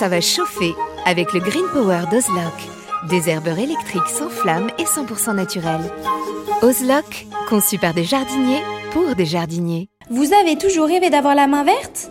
ça va chauffer avec le Green Power d'Ozlock. Des herbeurs électriques sans flamme et 100% naturels. Ozlock, conçu par des jardiniers pour des jardiniers. Vous avez toujours rêvé d'avoir la main verte?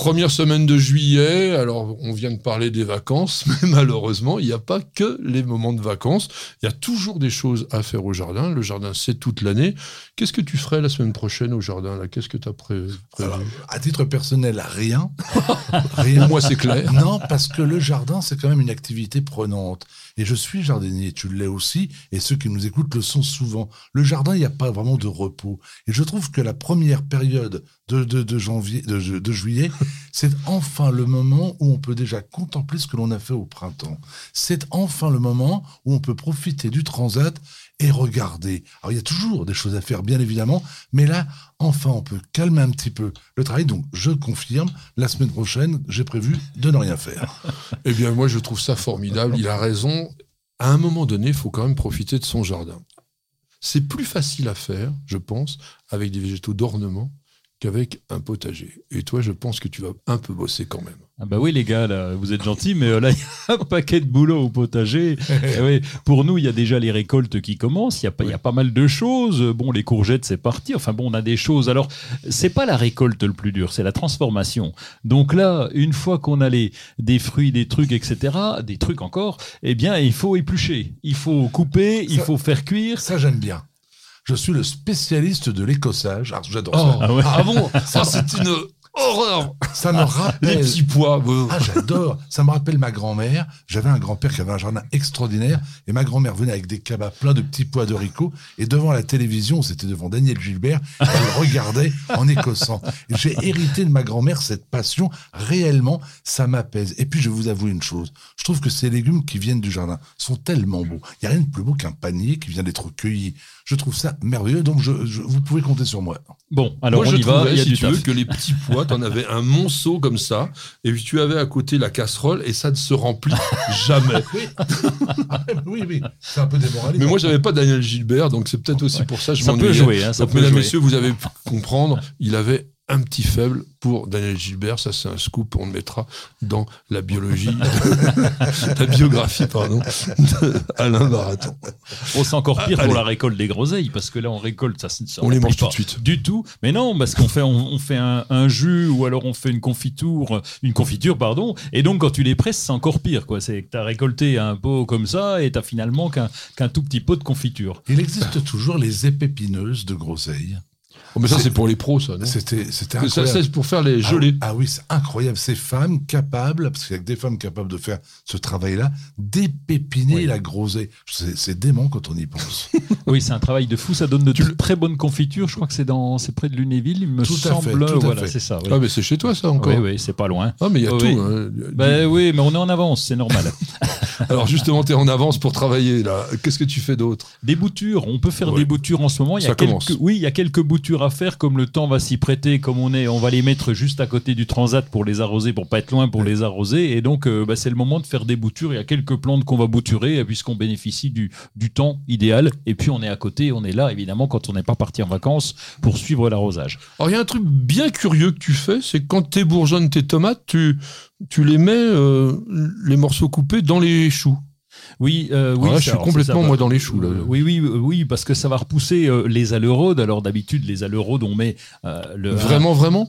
Première semaine de juillet, alors on vient de parler des vacances, mais malheureusement, il n'y a pas que les moments de vacances. Il y a toujours des choses à faire au jardin. Le jardin, c'est toute l'année. Qu'est-ce que tu ferais la semaine prochaine au jardin là? Qu'est-ce que tu as prévu? À titre personnel, rien. rien. Moi, c'est clair. Non, parce que le jardin, c'est quand même une activité prenante. Et je suis jardinier, tu l'es aussi, et ceux qui nous écoutent le sont souvent. Le jardin, il n'y a pas vraiment de repos. Et je trouve que la première période de, de, janvier, de, de juillet, c'est enfin le moment où on peut déjà contempler ce que l'on a fait au printemps. C'est enfin le moment où on peut profiter du transat et regarder. Alors il y a toujours des choses à faire, bien évidemment, mais là, enfin, on peut calmer un petit peu le travail. Donc je confirme, la semaine prochaine, j'ai prévu de ne rien faire. eh bien, moi, je trouve ça formidable. Il a raison. À un moment donné, il faut quand même profiter de son jardin. C'est plus facile à faire, je pense, avec des végétaux d'ornement qu'avec un potager. Et toi, je pense que tu vas un peu bosser quand même. Ah bah oui les gars, là, vous êtes gentils, mais euh, là il y a un paquet de boulot au potager. Eh pour nous, il y a déjà les récoltes qui commencent. Il y a, pas, il y a pas mal de choses. Bon, les courgettes, c'est parti. Enfin bon, on a des choses. Alors, c'est pas la récolte le plus dur, c'est la transformation. Donc là, une fois qu'on a les, des fruits, des trucs, etc., des trucs encore, eh bien, il faut éplucher, il faut couper, il faut faire cuire. Ça, j'aime bien. Je suis le spécialiste de l'écossage. Ah, j'adore ça. Ah, ah bon? Ça, c'est une horreur Ça me rappelle. Les petits pois. Ah, j'adore. Ça me rappelle ma grand-mère. J'avais un grand-père qui avait un jardin extraordinaire. Et ma grand-mère venait avec des cabas pleins de petits pois d'oricots. Et devant la télévision, c'était devant Daniel Gilbert, elle regardait en écossant. J'ai hérité de ma grand-mère cette passion. Réellement, ça m'apaise. Et puis, je vous avoue une chose. Je trouve que ces légumes qui viennent du jardin sont tellement beaux. Il n'y a rien de plus beau qu'un panier qui vient d'être cueilli. Je trouve ça merveilleux. Donc, je, vous pouvez compter sur moi. Bon, alors on y va. Il y a si tu veux que les petits pois, tu en avais un monceau comme ça, et puis tu avais à côté la casserole, et ça ne se remplit jamais. oui, oui, c'est un peu démoralisant. Mais moi, j'avais pas Daniel Gilbert, donc c'est peut-être aussi pour ça que je Ça peut jouer. Hein, ça donc, mesdames, messieurs, vous avez pu comprendre, il avait un petit faible pour Daniel Gilbert. Ça, c'est un scoop. On le mettra dans la biologie, la biographie, pardon, d'Alain Baraton. Oh, c'est encore pire pour la récolte des groseilles, parce que là, on récolte, ça, ça on les mange tout de suite. Du tout. Mais non, parce qu'on fait, on, fait un, jus ou alors on fait une confiture, une confiture, pardon. Et donc, quand tu les presses, c'est encore pire, quoi. C'est que tu as récolté un pot comme ça et tu finalement qu'un tout petit pot de confiture. Il existe toujours les épépineuses de groseilles. Oh, mais ça, c'est pour les pros, ça, C'était, c'était Ça, c'est pour faire les gelées. Ah, oui, c'est incroyable. Ces femmes capables, parce qu'il y a que des femmes capables de faire ce travail-là, d'épépiner la groseille. C'est, dément quand on y pense. oui, c'est un travail de fou. Ça donne de très bonnes confitures. Je crois que c'est dans, c'est près de Lunéville, il me tout semble. À fait, voilà, c'est ça. Ah, mais c'est chez toi, ça, encore. Oui, oui, c'est pas loin. Ah, mais il y a tout. Hein. Ben, oui, mais on est en avance, c'est normal. Alors, justement, tu es en avance pour travailler, là. Qu'est-ce que tu fais d'autre? Des boutures. On peut faire des boutures en ce moment. Il y a quelques, oui, il y a quelques boutures à faire, comme le temps va s'y prêter comme on est. On va les mettre juste à côté du transat pour les arroser, pour pas être loin pour les arroser. Et donc, euh, bah, c'est le moment de faire des boutures. Il y a quelques plantes qu'on va bouturer euh, puisqu'on bénéficie du, du temps idéal. Et puis, on est à côté, on est là, évidemment, quand on n'est pas parti en vacances pour suivre l'arrosage. Alors, il y a un truc bien curieux que tu fais, c'est quand tu bourgeonnes tes tomates, tu, tu les mets, euh, les morceaux coupés, dans les choux. Oui, euh, oui. je suis complètement moi dans les choux. Là. oui, oui, oui, parce que ça va repousser les aleraudes. Alors d'habitude, les aleraudes, on met le. Vraiment, vraiment?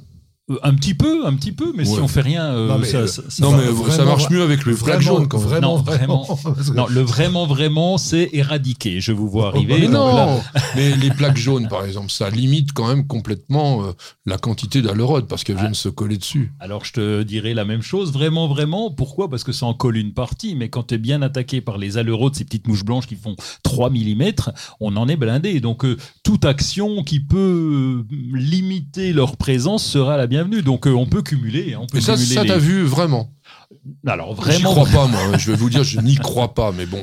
Euh, Un petit peu, un petit peu, mais si on fait rien, euh, Non, mais, ça, ça- ça Non, mais ça marche mieux avec le flag Vraiment, jaune quand vraiment, Non, vraiment. Non, le vraiment, vraiment, c'est éradiqué. Je vous vois arriver. Mais là- non, mais les plaques jaunes, par exemple, ça limite quand même complètement euh, la quantité d'alerode parce qu'elles viennent se coller dessus. Alors je te dirais la même chose, vraiment, vraiment. Pourquoi? Parce que ça en colle une partie, mais quand tu es bien attaqué par les aleraudes, ces petites mouches blanches qui font 3 mm, on en est blindé. Donc euh, toute action qui peut limiter leur présence sera la bienvenue. Donc euh, on peut cumuler. hein, On peut Et ça, ça les- t'as vu vraiment? Alors vraiment, crois pas, moi. Je vais vous dire, je n'y crois pas, mais bon.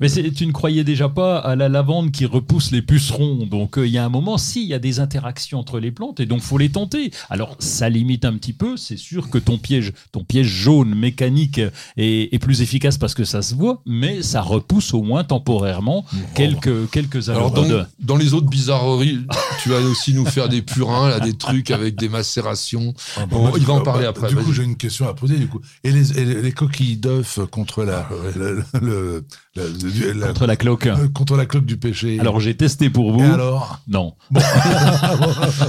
Mais tu ne croyais déjà pas à la lavande qui repousse les pucerons. Donc euh, il y a un moment, si, il y a des interactions entre les plantes et donc faut les tenter. Alors ça limite un petit peu. C'est sûr que ton piège, ton piège jaune mécanique est, est plus efficace parce que ça se voit, mais ça repousse au moins temporairement quelques quelques Alors, dans les autres bizarreries, tu vas aussi nous faire des purins, là, des trucs avec des macérations. Ah, bah, Bon, il va en bah, parler bah, après, Du coup, j'ai une question à poser. Du coup, et les, et les, les coquilles d'œufs contre la, le, le- le- le- la- Contre la cloque. euh, contre la cloque du péché. Alors j'ai testé pour vous. et alors Non.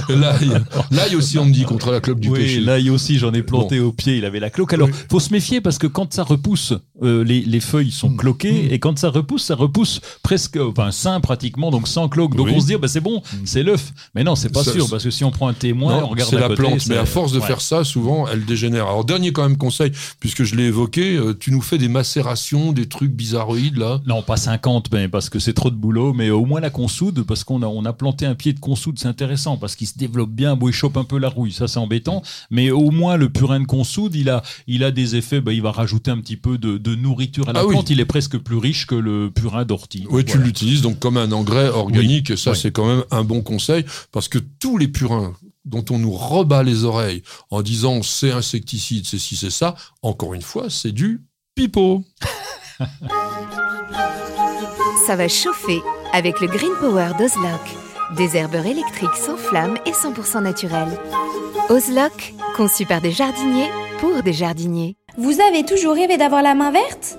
L'ail, l'ail aussi, on me dit, contre la clope du oui, péché. l'ail aussi, j'en ai planté au pied, il avait la cloque. Alors, Oui. faut se méfier parce que quand ça repousse, euh, les, les feuilles sont Mm. cloquées Mm. et quand ça repousse, ça repousse presque, enfin, sain pratiquement, donc sans cloque. Donc Oui. on se dit, bah, c'est bon, Mm. c'est l'œuf. Mais non, c'est pas Ça, sûr parce que si on prend un témoin, Non, on regarde c'est la côté, plante, mais à force de ouais. faire ça, souvent, elle dégénère. Alors, dernier quand même conseil, puisque je l'ai évoqué, euh, tu nous fais des macérations, des trucs bizarroïdes, là. Non, pas 50, mais parce que c'est trop de boulot, mais au moins la consoude, parce qu'on a, on a planté un pied de consoude, c'est intéressant, parce qu'il se développe bien, bon, il chope un peu la rouille, ça c'est embêtant, mais au moins le purin de consoude, il a, il a des effets, bah, il va rajouter un petit peu de, de nourriture à la Ah oui. plante, il est presque plus riche que le purin d'ortie. Oui, tu l'utilises donc comme un engrais organique, et ça Oui. c'est quand même un bon conseil, parce que tous les purins dont on nous rebat les oreilles en disant c'est insecticide, c'est ci, c'est ça, encore une fois, c'est du pipeau. Ça va chauffer avec le Green Power d'Ozlock. Des herbeurs électriques sans flamme et 100% naturels. Ozlock, conçu par des jardiniers pour des jardiniers. Vous avez toujours rêvé d'avoir la main verte?